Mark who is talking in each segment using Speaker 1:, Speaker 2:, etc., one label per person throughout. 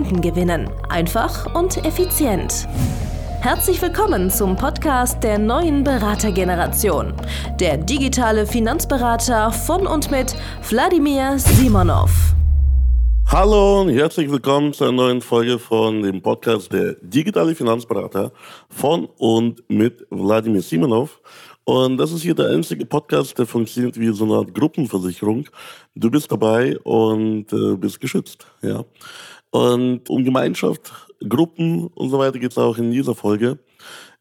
Speaker 1: Kunden gewinnen. Einfach und effizient. Herzlich willkommen zum Podcast der neuen Beratergeneration. Der digitale Finanzberater von und mit Wladimir Simonov.
Speaker 2: Hallo und herzlich willkommen zu einer neuen Folge von dem Podcast der digitale Finanzberater von und mit Wladimir Simonov. Und das ist hier der einzige Podcast, der funktioniert wie so eine Art Gruppenversicherung. Du bist dabei und äh, bist geschützt. Ja. Und um Gemeinschaft, Gruppen und so weiter geht es auch in dieser Folge.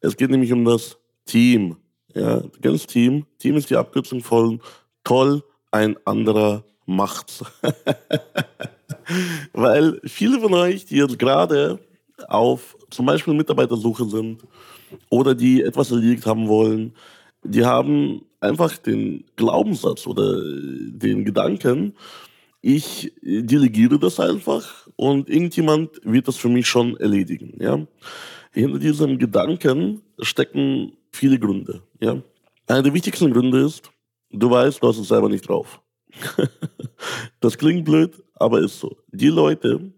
Speaker 2: Es geht nämlich um das Team. Ja, ganz Team. Team ist die Abkürzung von toll, ein anderer macht's. Weil viele von euch, die jetzt gerade auf zum Beispiel Mitarbeitersuche sind oder die etwas erledigt haben wollen, die haben einfach den Glaubenssatz oder den Gedanken, ich delegiere das einfach und irgendjemand wird das für mich schon erledigen. Ja? Hinter diesem Gedanken stecken viele Gründe. Ja? Einer der wichtigsten Gründe ist, du weißt, du hast es selber nicht drauf. das klingt blöd, aber ist so. Die Leute,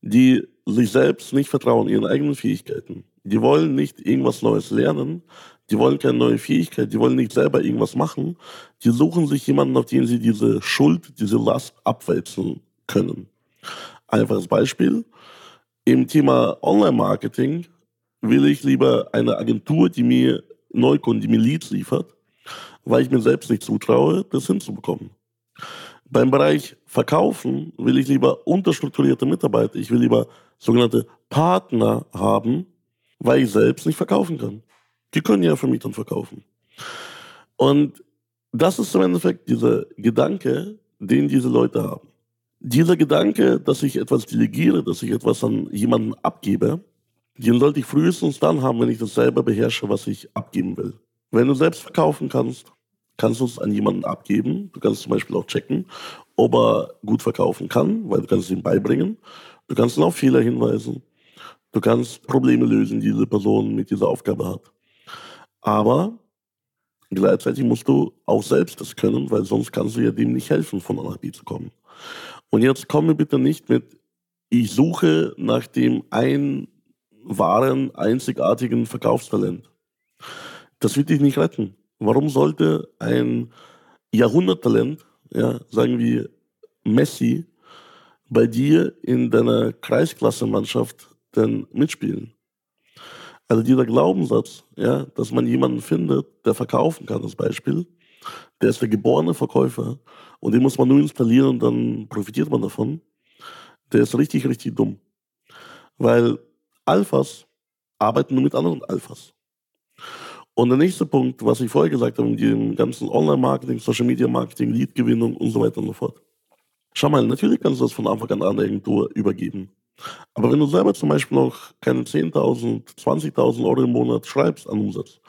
Speaker 2: die sich selbst nicht vertrauen, ihren eigenen Fähigkeiten, die wollen nicht irgendwas Neues lernen, die wollen keine neue Fähigkeit, die wollen nicht selber irgendwas machen. Die suchen sich jemanden, auf den sie diese Schuld, diese Last abwälzen können. Einfaches Beispiel. Im Thema Online-Marketing will ich lieber eine Agentur, die mir Neukunden, die mir Leads liefert, weil ich mir selbst nicht zutraue, das hinzubekommen. Beim Bereich Verkaufen will ich lieber unterstrukturierte Mitarbeiter, ich will lieber sogenannte Partner haben, weil ich selbst nicht verkaufen kann. Die können ja Vermietern verkaufen. Und das ist im Endeffekt dieser Gedanke, den diese Leute haben. Dieser Gedanke, dass ich etwas delegiere, dass ich etwas an jemanden abgebe, den sollte ich frühestens dann haben, wenn ich das selber beherrsche, was ich abgeben will. Wenn du selbst verkaufen kannst, kannst du es an jemanden abgeben. Du kannst zum Beispiel auch checken, ob er gut verkaufen kann, weil du kannst es ihm beibringen. Du kannst ihn auf Fehler hinweisen. Du kannst Probleme lösen, die diese Person mit dieser Aufgabe hat. Aber gleichzeitig musst du auch selbst das können, weil sonst kannst du ja dem nicht helfen, von A nach B zu kommen. Und jetzt komme bitte nicht mit, ich suche nach dem einen wahren, einzigartigen Verkaufstalent. Das wird dich nicht retten. Warum sollte ein Jahrhunderttalent, ja, sagen wir Messi, bei dir in deiner Kreisklasse-Mannschaft denn mitspielen? Also dieser Glaubenssatz, ja, dass man jemanden findet, der verkaufen kann, als Beispiel, der ist der geborene Verkäufer und den muss man nur installieren und dann profitiert man davon, der ist richtig, richtig dumm. Weil Alphas arbeiten nur mit anderen Alphas. Und der nächste Punkt, was ich vorher gesagt habe, mit dem ganzen Online-Marketing, Social-Media-Marketing, Lead-Gewinnung und so weiter und so fort. Schau mal, natürlich kannst du das von Anfang an an der Agentur übergeben. Aber wenn du selber zum Beispiel noch keine 10.000, 20.000 Euro im Monat schreibst an Umsatz,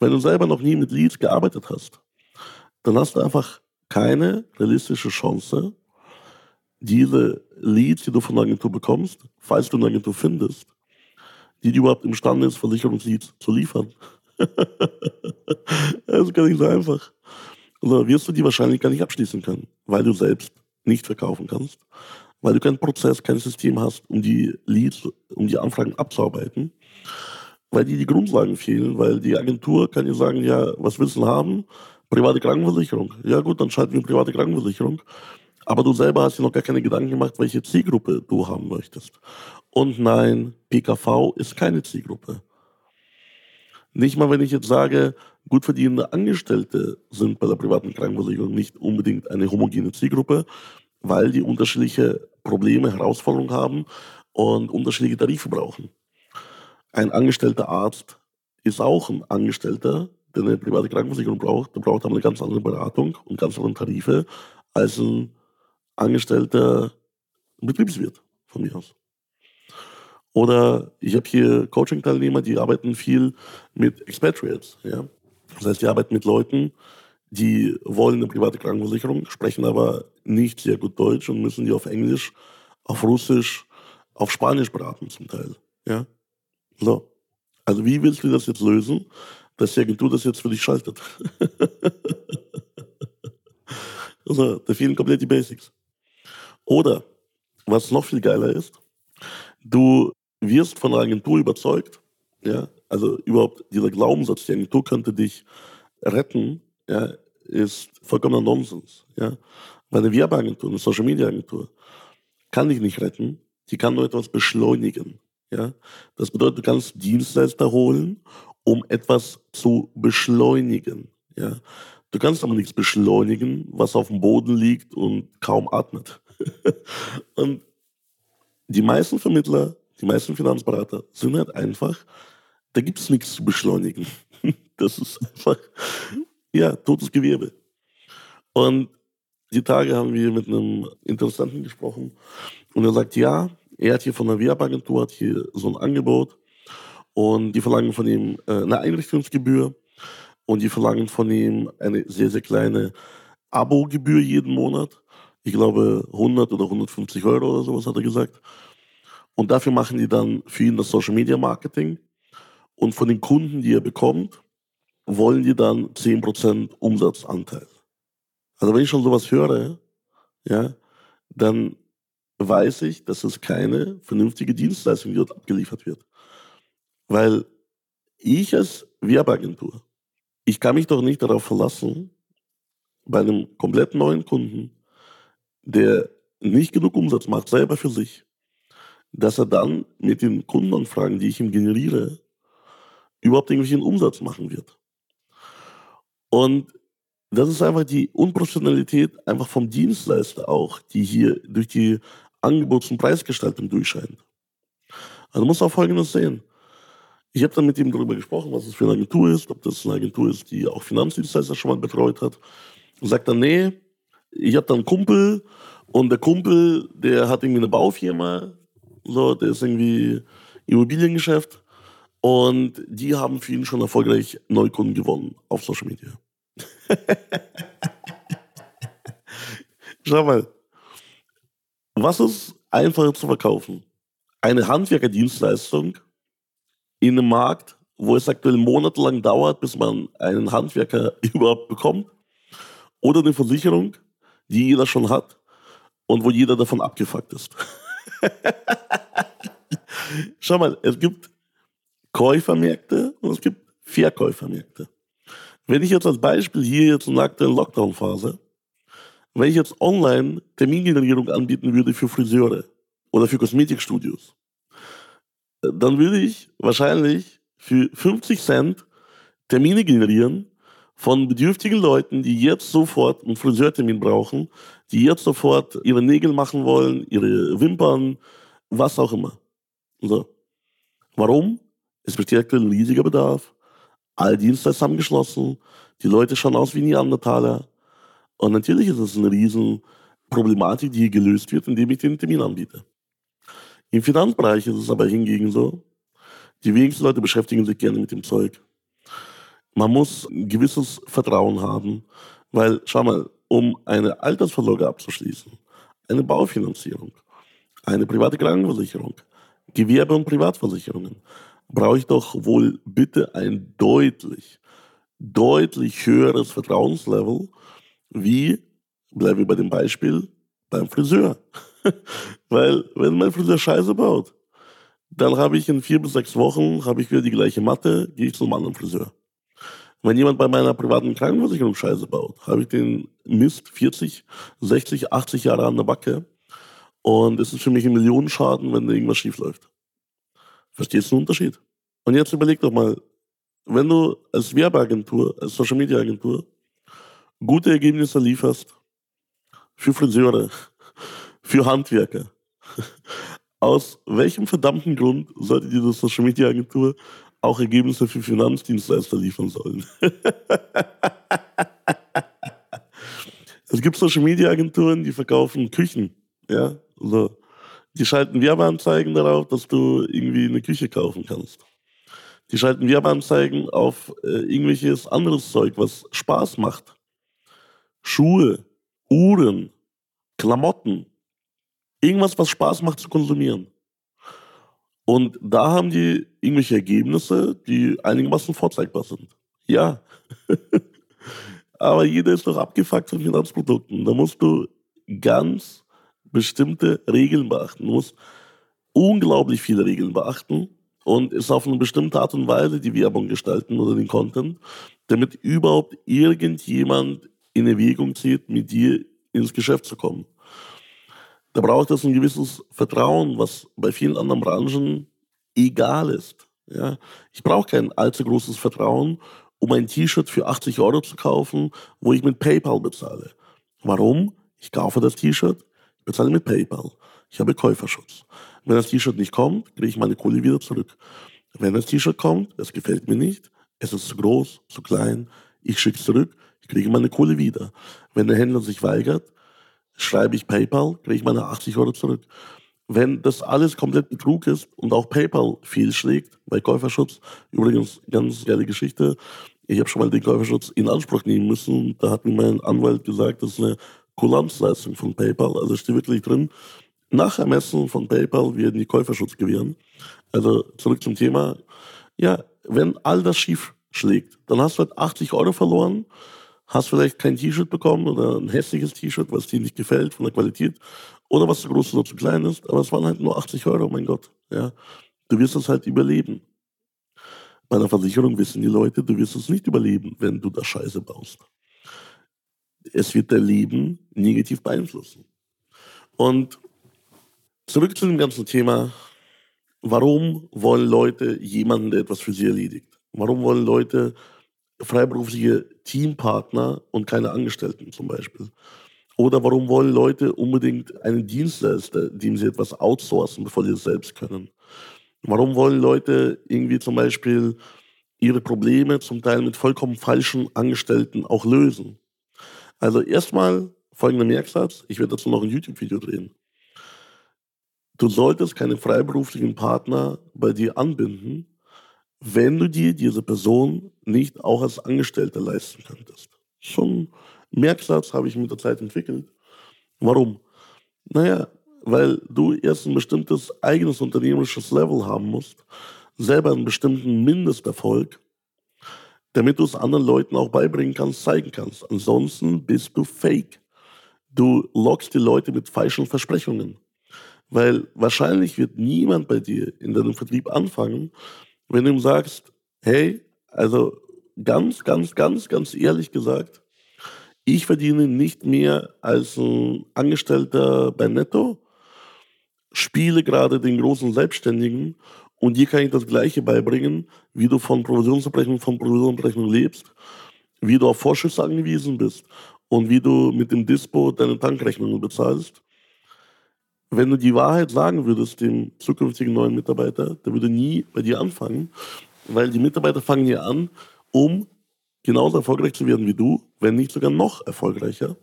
Speaker 2: wenn du selber noch nie mit Leads gearbeitet hast, dann hast du einfach keine realistische Chance, diese Leads, die du von der Agentur bekommst, falls du eine Agentur findest, die überhaupt imstande ist, Versicherungsleads zu liefern. das ist gar nicht so einfach. Also wirst du die wahrscheinlich gar nicht abschließen können, weil du selbst nicht verkaufen kannst weil du keinen Prozess, kein System hast, um die Leads, um die Anfragen abzuarbeiten, weil dir die Grundlagen fehlen, weil die Agentur kann dir sagen, ja, was willst du haben? Private Krankenversicherung. Ja gut, dann schalten wir private Krankenversicherung. Aber du selber hast dir noch gar keine Gedanken gemacht, welche Zielgruppe du haben möchtest. Und nein, PKV ist keine Zielgruppe. Nicht mal, wenn ich jetzt sage, gut verdienende Angestellte sind bei der privaten Krankenversicherung nicht unbedingt eine homogene Zielgruppe, weil die unterschiedliche Probleme, Herausforderungen haben und unterschiedliche Tarife brauchen. Ein angestellter Arzt ist auch ein Angestellter, der eine private Krankenversicherung braucht. Der braucht aber eine ganz andere Beratung und ganz andere Tarife als ein angestellter Betriebswirt von mir aus. Oder ich habe hier Coaching-Teilnehmer, die arbeiten viel mit Expatriates. Ja? Das heißt, die arbeiten mit Leuten, die wollen eine private Krankenversicherung, sprechen aber nicht sehr gut Deutsch und müssen die auf Englisch, auf Russisch, auf Spanisch beraten zum Teil. Ja? So. Also wie willst du das jetzt lösen, dass die Agentur das jetzt für dich schaltet? also, da fehlen komplett die Basics. Oder, was noch viel geiler ist, du wirst von der Agentur überzeugt, ja, also überhaupt dieser Glaubenssatz, die Agentur könnte dich retten, ja, ist vollkommener Nonsens. Ja. Weil eine Werbeagentur, eine Social Media Agentur kann dich nicht retten, die kann nur etwas beschleunigen. Ja. Das bedeutet, du kannst Dienstleister holen, um etwas zu beschleunigen. Ja. Du kannst aber nichts beschleunigen, was auf dem Boden liegt und kaum atmet. und die meisten Vermittler, die meisten Finanzberater sind halt einfach, da gibt es nichts zu beschleunigen. Das ist einfach, ja, totes Gewebe. Und die Tage haben wir mit einem Interessenten gesprochen und er sagt, ja, er hat hier von der Werbeagentur hat hier so ein Angebot und die verlangen von ihm äh, eine Einrichtungsgebühr und die verlangen von ihm eine sehr, sehr kleine Abogebühr jeden Monat. Ich glaube 100 oder 150 Euro oder sowas hat er gesagt. Und dafür machen die dann für ihn das Social Media Marketing. Und von den Kunden, die er bekommt, wollen die dann 10% Umsatzanteil. Also wenn ich schon sowas höre, ja, dann weiß ich, dass es keine vernünftige Dienstleistung dort abgeliefert wird. Weil ich als Werbeagentur, ich kann mich doch nicht darauf verlassen, bei einem komplett neuen Kunden, der nicht genug Umsatz macht, selber für sich, dass er dann mit den Kundenanfragen, die ich ihm generiere, überhaupt irgendwelchen Umsatz machen wird. Und das ist einfach die Unprofessionalität einfach vom Dienstleister auch, die hier durch die Angebots- und Preisgestaltung durchscheint. Also du musst auch Folgendes sehen. Ich habe dann mit ihm darüber gesprochen, was es für eine Agentur ist, ob das eine Agentur ist, die auch Finanzdienstleister schon mal betreut hat. Und sagt dann, nee, ich habe da einen Kumpel und der Kumpel, der hat irgendwie eine Baufirma, so, der ist irgendwie Immobiliengeschäft und die haben für ihn schon erfolgreich Neukunden gewonnen auf Social Media. Schau mal, was ist einfacher zu verkaufen? Eine Handwerkerdienstleistung in einem Markt, wo es aktuell monatelang dauert, bis man einen Handwerker überhaupt bekommt, oder eine Versicherung, die jeder schon hat und wo jeder davon abgefuckt ist. Schau mal, es gibt Käufermärkte und es gibt Verkäufermärkte. Wenn ich jetzt als Beispiel hier jetzt in der aktuellen Lockdown-Phase, wenn ich jetzt online Termingenerierung anbieten würde für Friseure oder für Kosmetikstudios, dann würde ich wahrscheinlich für 50 Cent Termine generieren von bedürftigen Leuten, die jetzt sofort einen Friseurtermin brauchen, die jetzt sofort ihre Nägel machen wollen, ihre Wimpern, was auch immer. So. Warum? Es besteht ein riesiger Bedarf. Alle Dienstleister haben geschlossen. Die Leute schauen aus wie Neandertaler. Und natürlich ist es eine riesen Problematik, die gelöst wird, indem ich den Termin anbiete. Im Finanzbereich ist es aber hingegen so, die wenigsten Leute beschäftigen sich gerne mit dem Zeug. Man muss ein gewisses Vertrauen haben, weil, schau mal, um eine Altersvorsorge abzuschließen, eine Baufinanzierung, eine private Krankenversicherung, Gewerbe- und Privatversicherungen, brauche ich doch wohl bitte ein deutlich, deutlich höheres Vertrauenslevel wie, bleiben wir bei dem Beispiel, beim Friseur. Weil wenn mein Friseur Scheiße baut, dann habe ich in vier bis sechs Wochen habe ich wieder die gleiche Matte, gehe ich zum anderen Friseur. Wenn jemand bei meiner privaten Krankenversicherung Scheiße baut, habe ich den Mist 40, 60, 80 Jahre an der Backe und es ist für mich ein Millionenschaden, wenn irgendwas schief läuft. Verstehst du den Unterschied? Und jetzt überleg doch mal, wenn du als Werbeagentur, als Social Media Agentur gute Ergebnisse lieferst für Friseure, für Handwerker, aus welchem verdammten Grund sollte diese Social Media Agentur auch Ergebnisse für Finanzdienstleister liefern sollen? es gibt Social Media Agenturen, die verkaufen Küchen, ja, so Die schalten Werbeanzeigen darauf, dass du irgendwie eine Küche kaufen kannst. Die schalten Werbeanzeigen auf äh, irgendwelches anderes Zeug, was Spaß macht. Schuhe, Uhren, Klamotten. Irgendwas, was Spaß macht zu konsumieren. Und da haben die irgendwelche Ergebnisse, die einigermaßen vorzeigbar sind. Ja. Aber jeder ist doch abgefuckt von Finanzprodukten. Da musst du ganz bestimmte Regeln beachten. Du musst unglaublich viele Regeln beachten und es auf eine bestimmte Art und Weise die Werbung gestalten oder den Content, damit überhaupt irgendjemand in Erwägung zieht, mit dir ins Geschäft zu kommen. Da braucht es ein gewisses Vertrauen, was bei vielen anderen Branchen egal ist. Ja? Ich brauche kein allzu großes Vertrauen, um ein T-Shirt für 80 Euro zu kaufen, wo ich mit PayPal bezahle. Warum? Ich kaufe das T-Shirt, bezahle mit PayPal. Ich habe Käuferschutz. Wenn das T-Shirt nicht kommt, kriege ich meine Kohle wieder zurück. Wenn das T-Shirt kommt, es gefällt mir nicht, es ist zu groß, zu klein, ich schicke es zurück, ich kriege meine Kohle wieder. Wenn der Händler sich weigert, schreibe ich PayPal, kriege ich meine 80 Euro zurück. Wenn das alles komplett Betrug ist und auch PayPal fehlschlägt bei Käuferschutz, übrigens ganz geile Geschichte, ich habe schon mal den Käuferschutz in Anspruch nehmen müssen. Da hat mir mein Anwalt gesagt, das ist eine Kulanzleistung von PayPal. Also steht wirklich drin, nach Ermessen von PayPal werden die Käuferschutz gewähren. Also zurück zum Thema. Ja, wenn all das schief schlägt, dann hast du halt 80 Euro verloren, hast vielleicht kein T-Shirt bekommen oder ein hässliches T-Shirt, was dir nicht gefällt von der Qualität oder was zu groß oder zu klein ist, aber es waren halt nur 80 Euro, mein Gott. Ja, du wirst es halt überleben. Bei einer Versicherung wissen die Leute, du wirst es nicht überleben, wenn du da Scheiße baust. Es wird dein Leben negativ beeinflussen. Und Zurück zu dem ganzen Thema. Warum wollen Leute jemanden, der etwas für sie erledigt? Warum wollen Leute freiberufliche Teampartner und keine Angestellten zum Beispiel? Oder warum wollen Leute unbedingt einen Dienstleister, dem sie etwas outsourcen, bevor sie es selbst können? Warum wollen Leute irgendwie zum Beispiel ihre Probleme zum Teil mit vollkommen falschen Angestellten auch lösen? Also erstmal folgender Merksatz, ich werde dazu noch ein YouTube-Video drehen. Du solltest keine freiberuflichen Partner bei dir anbinden, wenn du dir diese Person nicht auch als Angestellter leisten könntest. Schon Merksatz habe ich mit der Zeit entwickelt. Warum? Naja, weil du erst ein bestimmtes eigenes unternehmerisches Level haben musst, selber einen bestimmten Mindesterfolg, damit du es anderen Leuten auch beibringen kannst, zeigen kannst. Ansonsten bist du fake. Du lockst die Leute mit falschen Versprechungen. Weil wahrscheinlich wird niemand bei dir in deinem Vertrieb anfangen, wenn du ihm sagst, hey, also ganz, ganz, ganz, ganz ehrlich gesagt, ich verdiene nicht mehr als ein Angestellter bei Netto, spiele gerade den großen Selbstständigen und dir kann ich das Gleiche beibringen, wie du von Provisionsabrechnung von Provisionsabrechnung lebst, wie du auf Vorschüsse angewiesen bist und wie du mit dem Dispo deine Tankrechnungen bezahlst wenn du die Wahrheit sagen würdest dem zukünftigen neuen Mitarbeiter, der würde nie bei dir anfangen, weil die Mitarbeiter fangen hier an, um genauso erfolgreich zu werden wie du, wenn nicht sogar noch erfolgreicher,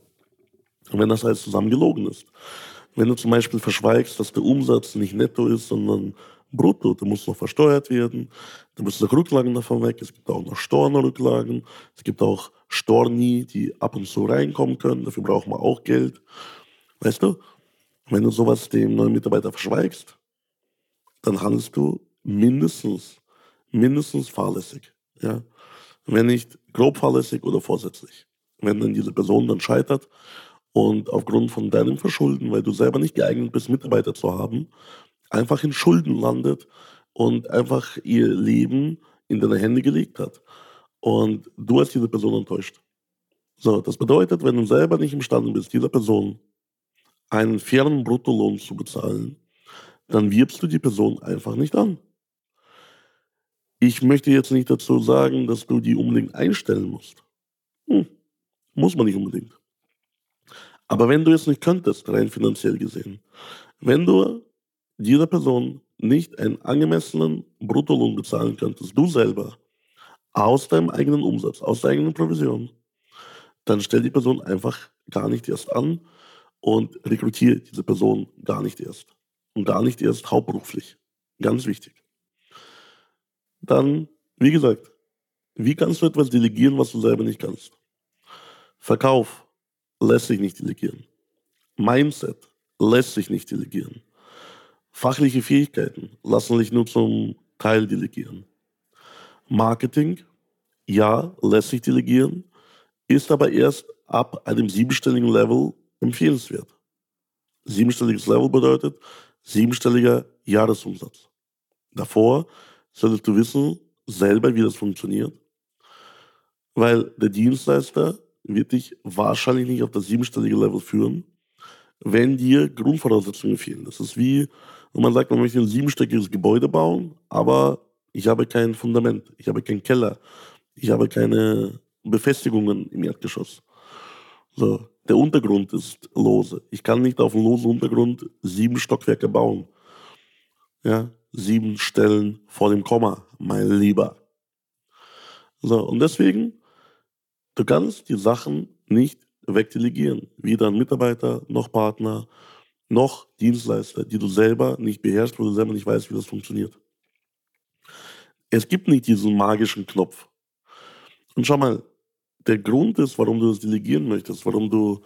Speaker 2: wenn das alles zusammen gelogen ist. Wenn du zum Beispiel verschweigst, dass der Umsatz nicht netto ist, sondern brutto, der muss noch versteuert werden, da müssen noch Rücklagen davon weg, es gibt auch noch Stornrücklagen, es gibt auch Storni, die ab und zu reinkommen können, dafür braucht man auch Geld. Weißt du? Wenn du sowas dem neuen Mitarbeiter verschweigst, dann handelst du mindestens, mindestens fahrlässig. Ja? Wenn nicht grob fahrlässig oder vorsätzlich. Wenn dann diese Person dann scheitert und aufgrund von deinem Verschulden, weil du selber nicht geeignet bist, Mitarbeiter zu haben, einfach in Schulden landet und einfach ihr Leben in deine Hände gelegt hat. Und du hast diese Person enttäuscht. So, das bedeutet, wenn du selber nicht imstande bist, dieser Person einen fairen Bruttolohn zu bezahlen, dann wirbst du die Person einfach nicht an. Ich möchte jetzt nicht dazu sagen, dass du die unbedingt einstellen musst. Hm, muss man nicht unbedingt. Aber wenn du es nicht könntest, rein finanziell gesehen, wenn du dieser Person nicht einen angemessenen Bruttolohn bezahlen könntest, du selber, aus deinem eigenen Umsatz, aus der eigenen Provision, dann stell die Person einfach gar nicht erst an, und rekrutiere diese Person gar nicht erst. und gar nicht erst hauptberuflich. Ganz wichtig. Dann, wie gesagt, wie kannst du etwas delegieren, was du selber nicht kannst? Verkauf lässt sich nicht delegieren. Mindset lässt sich nicht delegieren. Fachliche Fähigkeiten lassen sich nur zum Teil delegieren. Marketing, ja, lässt sich delegieren, ist aber erst ab einem siebenstelligen Level empfehlenswert. Siebenstelliges Level bedeutet siebenstelliger Jahresumsatz. Davor solltest du wissen selber, wie das funktioniert, weil der Dienstleister wird dich wahrscheinlich nicht auf das siebenstellige Level führen, wenn dir Grundvoraussetzungen fehlen. Das ist wie, wenn man sagt, man möchte ein siebenstöckiges Gebäude bauen, aber ich habe kein Fundament, ich habe keinen Keller, ich habe keine Befestigungen im Erdgeschoss. So, der Untergrund ist lose. Ich kann nicht auf einem losen Untergrund sieben Stockwerke bauen. Ja, sieben Stellen vor dem Komma, mein Lieber. So, und deswegen, du kannst die Sachen nicht wegdelegieren. Weder an Mitarbeiter, noch Partner, noch Dienstleister, die du selber nicht beherrschst, wo du selber nicht weißt, wie das funktioniert. Es gibt nicht diesen magischen Knopf. Und schau mal, der Grund ist, warum du das delegieren möchtest, warum du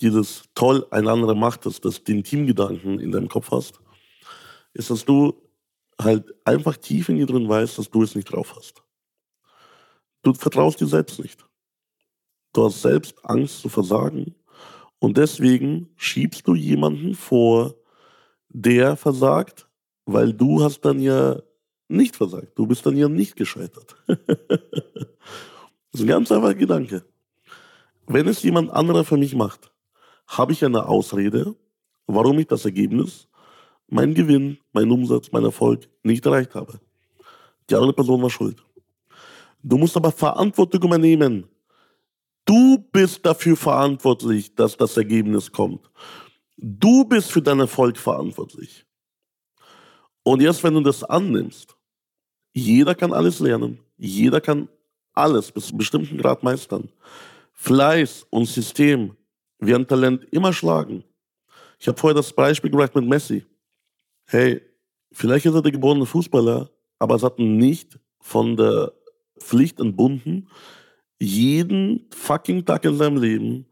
Speaker 2: dieses toll ein anderer macht, dass, dass den Teamgedanken in deinem Kopf hast, ist, dass du halt einfach tief in dir drin weißt, dass du es nicht drauf hast. Du vertraust dir selbst nicht. Du hast selbst Angst zu versagen und deswegen schiebst du jemanden vor, der versagt, weil du hast dann ja nicht versagt. Du bist dann ja nicht gescheitert. Das ist ein ganz einfacher Gedanke. Wenn es jemand anderer für mich macht, habe ich eine Ausrede, warum ich das Ergebnis, mein Gewinn, mein Umsatz, mein Erfolg nicht erreicht habe. Die andere Person war schuld. Du musst aber Verantwortung übernehmen. Du bist dafür verantwortlich, dass das Ergebnis kommt. Du bist für deinen Erfolg verantwortlich. Und erst wenn du das annimmst, jeder kann alles lernen, jeder kann alles bis zu einem bestimmten Grad meistern. Fleiß und System werden Talent immer schlagen. Ich habe vorher das Beispiel gebracht mit Messi. Hey, vielleicht ist er der geborene Fußballer, aber es hat ihn nicht von der Pflicht entbunden, jeden fucking Tag in seinem Leben,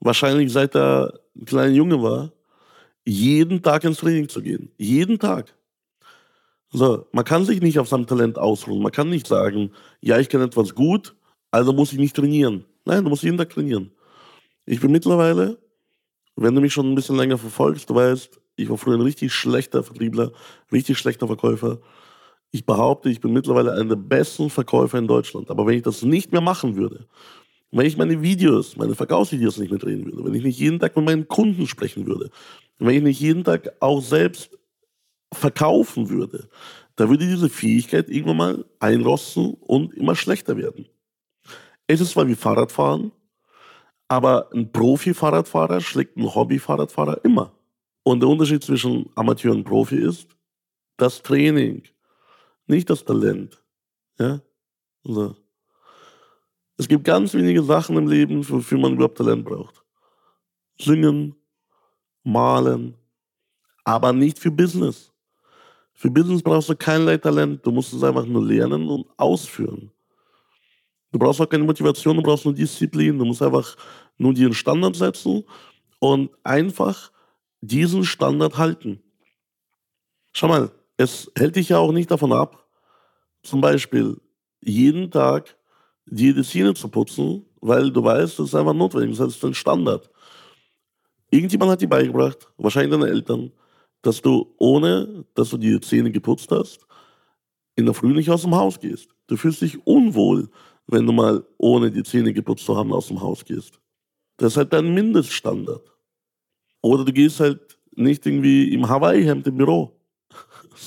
Speaker 2: wahrscheinlich seit er ein kleiner Junge war, jeden Tag ins Training zu gehen. Jeden Tag. So, man kann sich nicht auf seinem Talent ausruhen. Man kann nicht sagen, ja, ich kann etwas gut, also muss ich nicht trainieren. Nein, du musst jeden Tag trainieren. Ich bin mittlerweile, wenn du mich schon ein bisschen länger verfolgst, du weißt, ich war früher ein richtig schlechter Vertriebler, richtig schlechter Verkäufer. Ich behaupte, ich bin mittlerweile einer der besten Verkäufer in Deutschland. Aber wenn ich das nicht mehr machen würde, wenn ich meine Videos, meine Verkaufsvideos nicht mehr drehen würde, wenn ich nicht jeden Tag mit meinen Kunden sprechen würde, wenn ich nicht jeden Tag auch selbst verkaufen würde, da würde diese Fähigkeit irgendwann mal einrosten und immer schlechter werden. Es ist zwar wie Fahrradfahren, aber ein Profi-Fahrradfahrer schlägt einen Hobby-Fahrradfahrer immer. Und der Unterschied zwischen Amateur und Profi ist das Training, nicht das Talent. Ja? Also, es gibt ganz wenige Sachen im Leben, wofür man überhaupt Talent braucht. Singen, malen, aber nicht für Business. Für Business brauchst du keinerlei Talent. Du musst es einfach nur lernen und ausführen. Du brauchst auch keine Motivation, du brauchst nur Disziplin. Du musst einfach nur dir einen Standard setzen und einfach diesen Standard halten. Schau mal, es hält dich ja auch nicht davon ab, zum Beispiel jeden Tag die Zähne zu putzen, weil du weißt, das ist einfach notwendig, das ist ein Standard. Irgendjemand hat dir beigebracht, wahrscheinlich deine Eltern, dass du, ohne dass du die Zähne geputzt hast, in der Früh nicht aus dem Haus gehst. Du fühlst dich unwohl, wenn du mal ohne die Zähne geputzt zu haben aus dem Haus gehst. Das ist halt dein Mindeststandard. Oder du gehst halt nicht irgendwie im Hawaii-Hemd im Büro.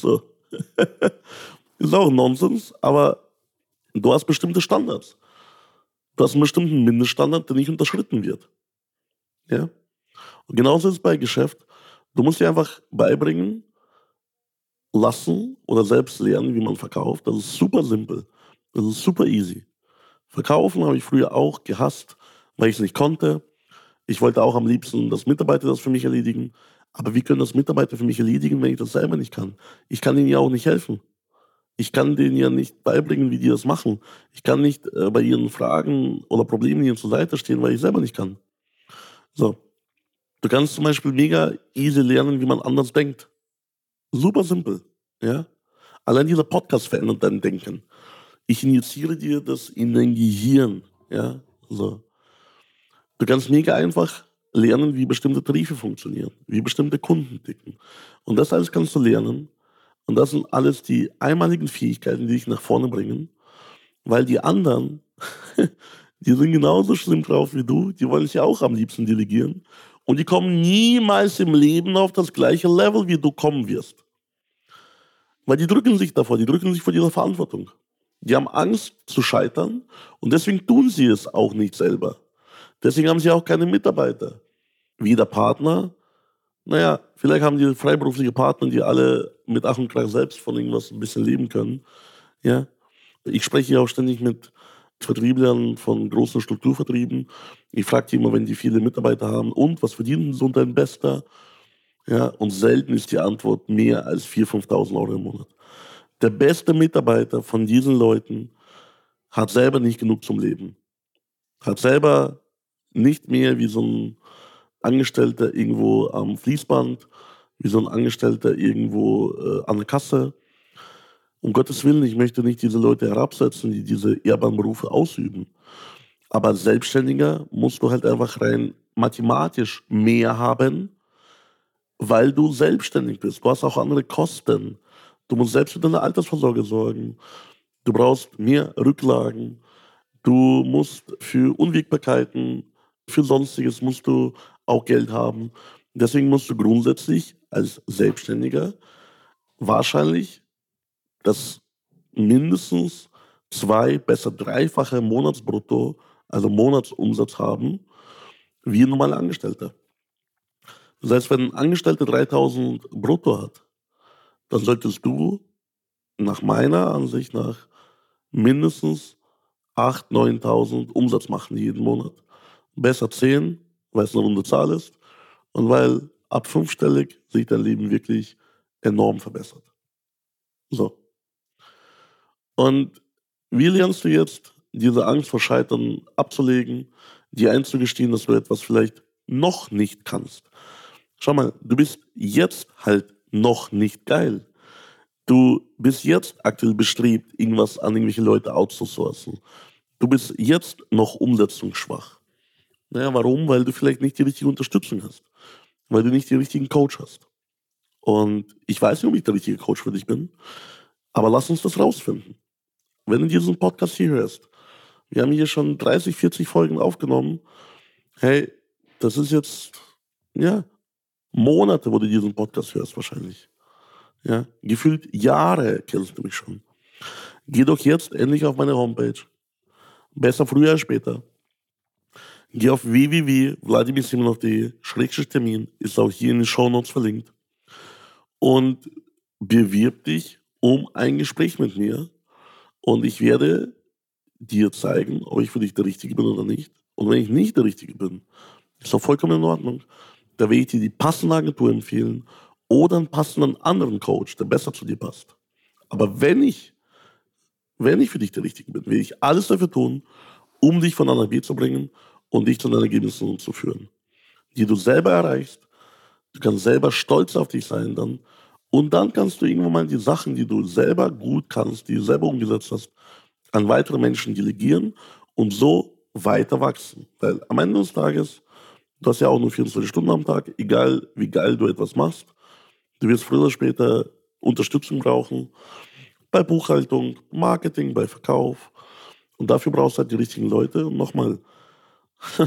Speaker 2: So. ist auch Nonsens, aber du hast bestimmte Standards. Du hast einen bestimmten Mindeststandard, der nicht unterschritten wird. Ja? Und genauso ist es bei Geschäft. Du musst dir einfach beibringen, lassen oder selbst lernen, wie man verkauft. Das ist super simpel. Das ist super easy. Verkaufen habe ich früher auch gehasst, weil ich es nicht konnte. Ich wollte auch am liebsten, dass Mitarbeiter das für mich erledigen. Aber wie können das Mitarbeiter für mich erledigen, wenn ich das selber nicht kann? Ich kann ihnen ja auch nicht helfen. Ich kann denen ja nicht beibringen, wie die das machen. Ich kann nicht äh, bei ihren Fragen oder Problemen ihnen zur Seite stehen, weil ich selber nicht kann. So. Du kannst zum Beispiel mega easy lernen, wie man anders denkt. Super simpel. Ja? Allein dieser Podcast verändert dein Denken. Ich injiziere dir das in dein Gehirn. Ja? So. Du kannst mega einfach lernen, wie bestimmte Tarife funktionieren, wie bestimmte Kunden ticken. Und das alles kannst du lernen. Und das sind alles die einmaligen Fähigkeiten, die dich nach vorne bringen, weil die anderen, die sind genauso schlimm drauf wie du, die wollen sich auch am liebsten delegieren. Und die kommen niemals im Leben auf das gleiche Level, wie du kommen wirst. Weil die drücken sich davor, die drücken sich vor dieser Verantwortung. Die haben Angst zu scheitern und deswegen tun sie es auch nicht selber. Deswegen haben sie auch keine Mitarbeiter wie der Partner. Naja, vielleicht haben die freiberufliche Partner, die alle mit Ach und Krach selbst von irgendwas ein bisschen leben können. Ja. Ich spreche ja auch ständig mit Vertrieblern von großen Strukturvertrieben. Ich frage die immer, wenn die viele Mitarbeiter haben, und was verdienen so dein Bester? Ja, und selten ist die Antwort mehr als 4.000, 5.000 Euro im Monat. Der beste Mitarbeiter von diesen Leuten hat selber nicht genug zum Leben. Hat selber nicht mehr wie so ein Angestellter irgendwo am Fließband, wie so ein Angestellter irgendwo äh, an der Kasse. Um Gottes Willen, ich möchte nicht diese Leute herabsetzen, die diese ehrbaren Berufe ausüben. Aber als Selbstständiger musst du halt einfach rein mathematisch mehr haben, weil du selbstständig bist. Du hast auch andere Kosten. Du musst selbst für deine Altersvorsorge sorgen. Du brauchst mehr Rücklagen. Du musst für Unwägbarkeiten, für Sonstiges musst du auch Geld haben. Deswegen musst du grundsätzlich als Selbstständiger wahrscheinlich das mindestens zwei, besser dreifache Monatsbrutto, also Monatsumsatz haben, wie ein normaler Angestellter. Das heißt, wenn ein Angestellter 3000 brutto hat, dann solltest du nach meiner Ansicht nach mindestens 8.000, 9.000 Umsatz machen jeden Monat. Besser 10, weil es eine runde Zahl ist und weil ab fünfstellig sich dein Leben wirklich enorm verbessert. So. Und wie lernst du jetzt, diese Angst vor Scheitern abzulegen, dir einzugestehen, dass du etwas vielleicht noch nicht kannst? Schau mal, du bist jetzt halt noch nicht geil. Du bist jetzt aktuell bestrebt, irgendwas an irgendwelche Leute outzusourcen. Du bist jetzt noch umsetzungsschwach. Naja, warum? Weil du vielleicht nicht die richtige Unterstützung hast. Weil du nicht den richtigen Coach hast. Und ich weiß nicht, ob ich der richtige Coach für dich bin, aber lass uns das rausfinden. Wenn du diesen Podcast hier hörst, wir haben hier schon 30, 40 Folgen aufgenommen. Hey, das ist jetzt, ja, Monate, wo du diesen Podcast hörst, wahrscheinlich. Ja, gefühlt Jahre kennst du mich schon. Geh doch jetzt endlich auf meine Homepage. Besser früher als später. Geh auf www.vladimirsimonov.de, Schrägstrich Termin, ist auch hier in den Show Notes verlinkt. Und bewirb dich um ein Gespräch mit mir. Und ich werde dir zeigen, ob ich für dich der Richtige bin oder nicht. Und wenn ich nicht der Richtige bin, ist auch vollkommen in Ordnung. Da werde ich dir die passende Agentur empfehlen oder einen passenden anderen Coach, der besser zu dir passt. Aber wenn ich, wenn ich für dich der Richtige bin, werde ich alles dafür tun, um dich von A nach B zu bringen und dich zu deinen Ergebnissen zu führen, die du selber erreichst. Du kannst selber stolz auf dich sein dann. Und dann kannst du irgendwann mal die Sachen, die du selber gut kannst, die du selber umgesetzt hast, an weitere Menschen delegieren und so weiter wachsen. Weil am Ende des Tages, du hast ja auch nur 24 Stunden am Tag, egal wie geil du etwas machst, du wirst früher oder später Unterstützung brauchen bei Buchhaltung, Marketing, bei Verkauf. Und dafür brauchst du halt die richtigen Leute. Und nochmal,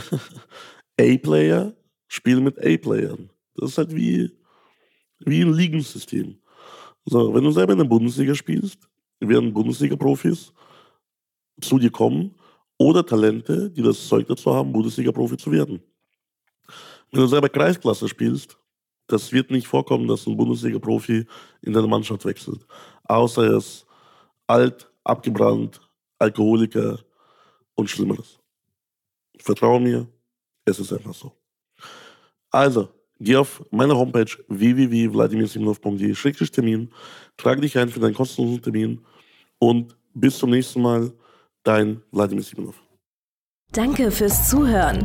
Speaker 2: A-Player spielen mit A-Playern. Das ist halt wie, wie ein Ligensystem. So, wenn du selber in der Bundesliga spielst, werden Bundesliga-Profis zu dir kommen oder Talente, die das Zeug dazu haben, Bundesliga-Profi zu werden. Wenn du selber Kreisklasse spielst, das wird nicht vorkommen, dass ein Bundesliga-Profi in deine Mannschaft wechselt. Außer er ist alt, abgebrannt, Alkoholiker und Schlimmeres. Vertraue mir, es ist einfach so. Also, Geh auf meine Homepage www.vladimirsimonov.de-termin, trage dich ein für deinen kostenlosen Termin und bis zum nächsten Mal, dein Wladimir Simonov.
Speaker 1: Danke fürs Zuhören.